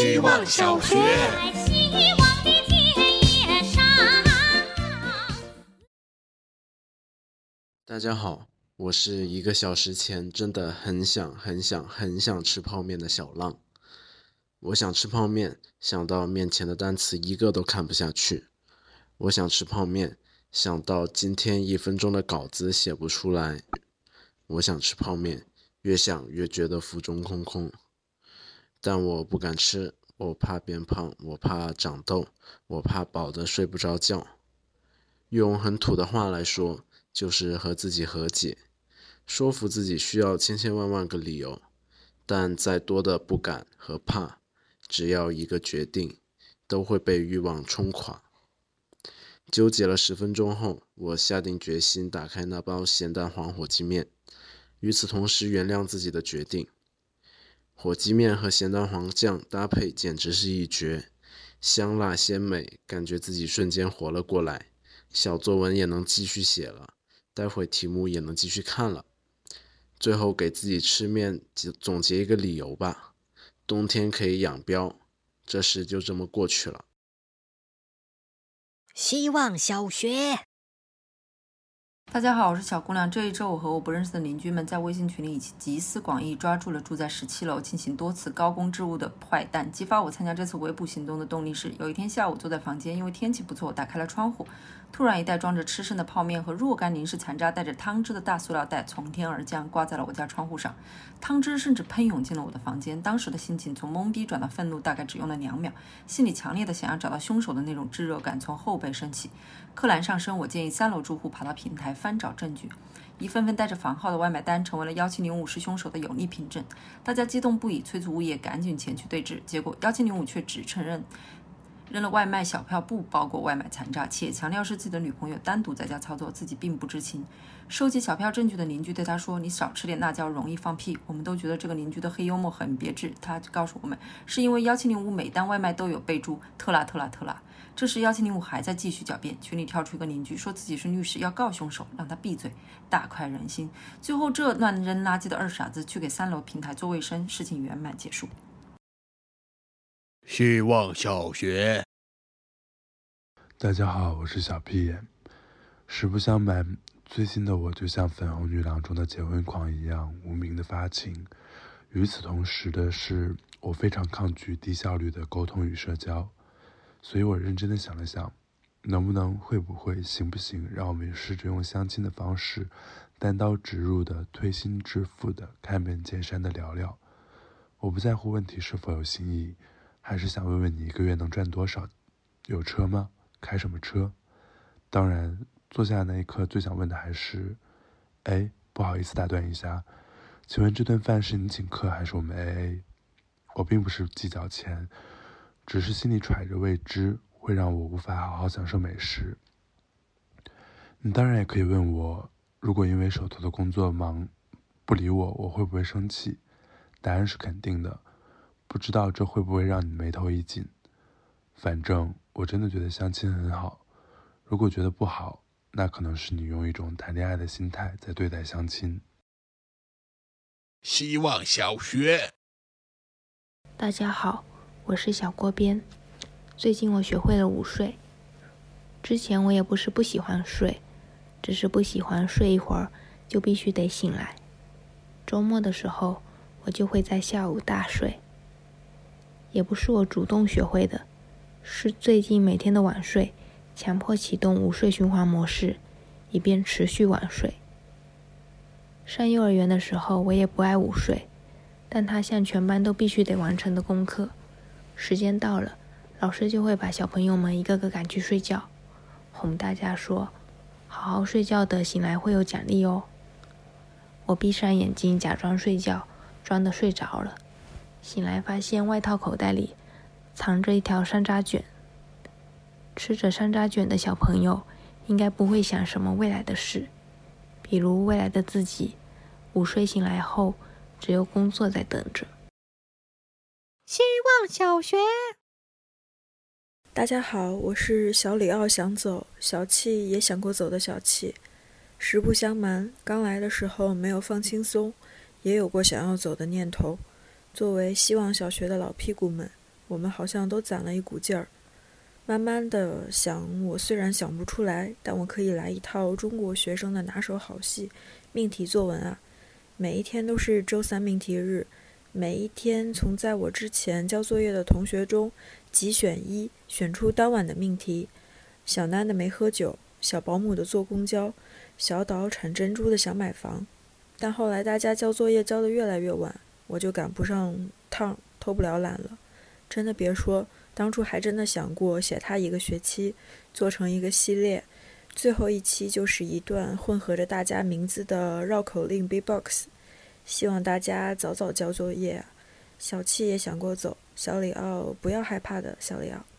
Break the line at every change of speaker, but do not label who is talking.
希望小学。
希望的。
大家好，我是一个小时前真的很想、很想、很想吃泡面的小浪。我想吃泡面，想到面前的单词一个都看不下去。我想吃泡面，想到今天一分钟的稿子写不出来。我想吃泡面，越想越觉得腹中空空。但我不敢吃，我怕变胖，我怕长痘，我怕饱得睡不着觉。用很土的话来说，就是和自己和解，说服自己需要千千万万个理由，但再多的不敢和怕，只要一个决定，都会被欲望冲垮。纠结了十分钟后，我下定决心打开那包咸蛋黄火鸡面，与此同时原谅自己的决定。火鸡面和咸蛋黄酱搭配简直是一绝，香辣鲜美，感觉自己瞬间活了过来。小作文也能继续写了，待会题目也能继续看了。最后给自己吃面总总结一个理由吧：冬天可以养膘，这事就这么过去了。
希望小学。
大家好，我是小姑娘。这一周，我和我不认识的邻居们在微信群里一起集思广益，抓住了住在十七楼进行多次高空置物的坏蛋。激发我参加这次围捕行动的动力是，有一天下午坐在房间，因为天气不错，我打开了窗户，突然一袋装着吃剩的泡面和若干零食残渣、带着汤汁的大塑料袋从天而降，挂在了我家窗户上。汤汁甚至喷涌进了我的房间。当时的心情从懵逼转到愤怒，大概只用了两秒。心里强烈的想要找到凶手的那种炙热感从后背升起。柯蓝上升，我建议三楼住户爬到平台翻找证据。一份份带着房号的外卖单成为了幺七零五是凶手的有力凭证。大家激动不已，催促物业赶紧前去对质。结果幺七零五却只承认扔了外卖小票，不包括外卖残渣，且强调是自己的女朋友单独在家操作，自己并不知情。收集小票证据的邻居对他说：“你少吃点辣椒，容易放屁。”我们都觉得这个邻居的黑幽默很别致。他告诉我们，是因为幺七零五每单外卖都有备注“特辣特辣特辣”。这时幺七零五还在继续狡辩，群里跳出一个邻居说自己是律师，要告凶手，让他闭嘴，大快人心。最后这乱扔垃圾的二傻子去给三楼平台做卫生，事情圆满结束。
希望小学。
大家好，我是小屁眼。实不相瞒，最近的我就像《粉红女郎》中的结婚狂一样，无名的发情。与此同时的是，我非常抗拒低效率的沟通与社交，所以我认真的想了想，能不能、会不会、行不行，让我们试着用相亲的方式，单刀直入的、推心置腹的、开门见山的聊聊。我不在乎问题是否有新意，还是想问问你一个月能赚多少？有车吗？开什么车？当然，坐下那一刻最想问的还是：哎，不好意思打断一下，请问这顿饭是你请客还是我们 AA？我并不是计较钱，只是心里揣着未知，会让我无法好好享受美食。你当然也可以问我，如果因为手头的工作忙不理我，我会不会生气？答案是肯定的。不知道这会不会让你眉头一紧？反正我真的觉得相亲很好。如果觉得不好，那可能是你用一种谈恋爱的心态在对待相亲。
希望小学。
大家好，我是小锅边。最近我学会了午睡。之前我也不是不喜欢睡，只是不喜欢睡一会儿就必须得醒来。周末的时候，我就会在下午大睡。也不是我主动学会的，是最近每天的晚睡，强迫启动午睡循环模式，以便持续晚睡。上幼儿园的时候，我也不爱午睡。但他像全班都必须得完成的功课，时间到了，老师就会把小朋友们一个个赶去睡觉，哄大家说：“好好睡觉的，醒来会有奖励哦。”我闭上眼睛假装睡觉，装的睡着了，醒来发现外套口袋里藏着一条山楂卷。吃着山楂卷的小朋友应该不会想什么未来的事，比如未来的自己午睡醒来后。只有工作在等着。
希望小学。
大家好，我是小里奥想走，小气也想过走的小气。实不相瞒，刚来的时候没有放轻松，也有过想要走的念头。作为希望小学的老屁股们，我们好像都攒了一股劲儿。慢慢的想，我虽然想不出来，但我可以来一套中国学生的拿手好戏——命题作文啊！每一天都是周三命题日，每一天从在我之前交作业的同学中几选一，选出当晚的命题。小南的没喝酒，小保姆的坐公交，小岛产珍珠的想买房。但后来大家交作业交得越来越晚，我就赶不上趟，偷不了懒了。真的别说。当初还真的想过写它一个学期，做成一个系列，最后一期就是一段混合着大家名字的绕口令 B-box。希望大家早早交作业。小七也想过走，小里奥不要害怕的，小里奥。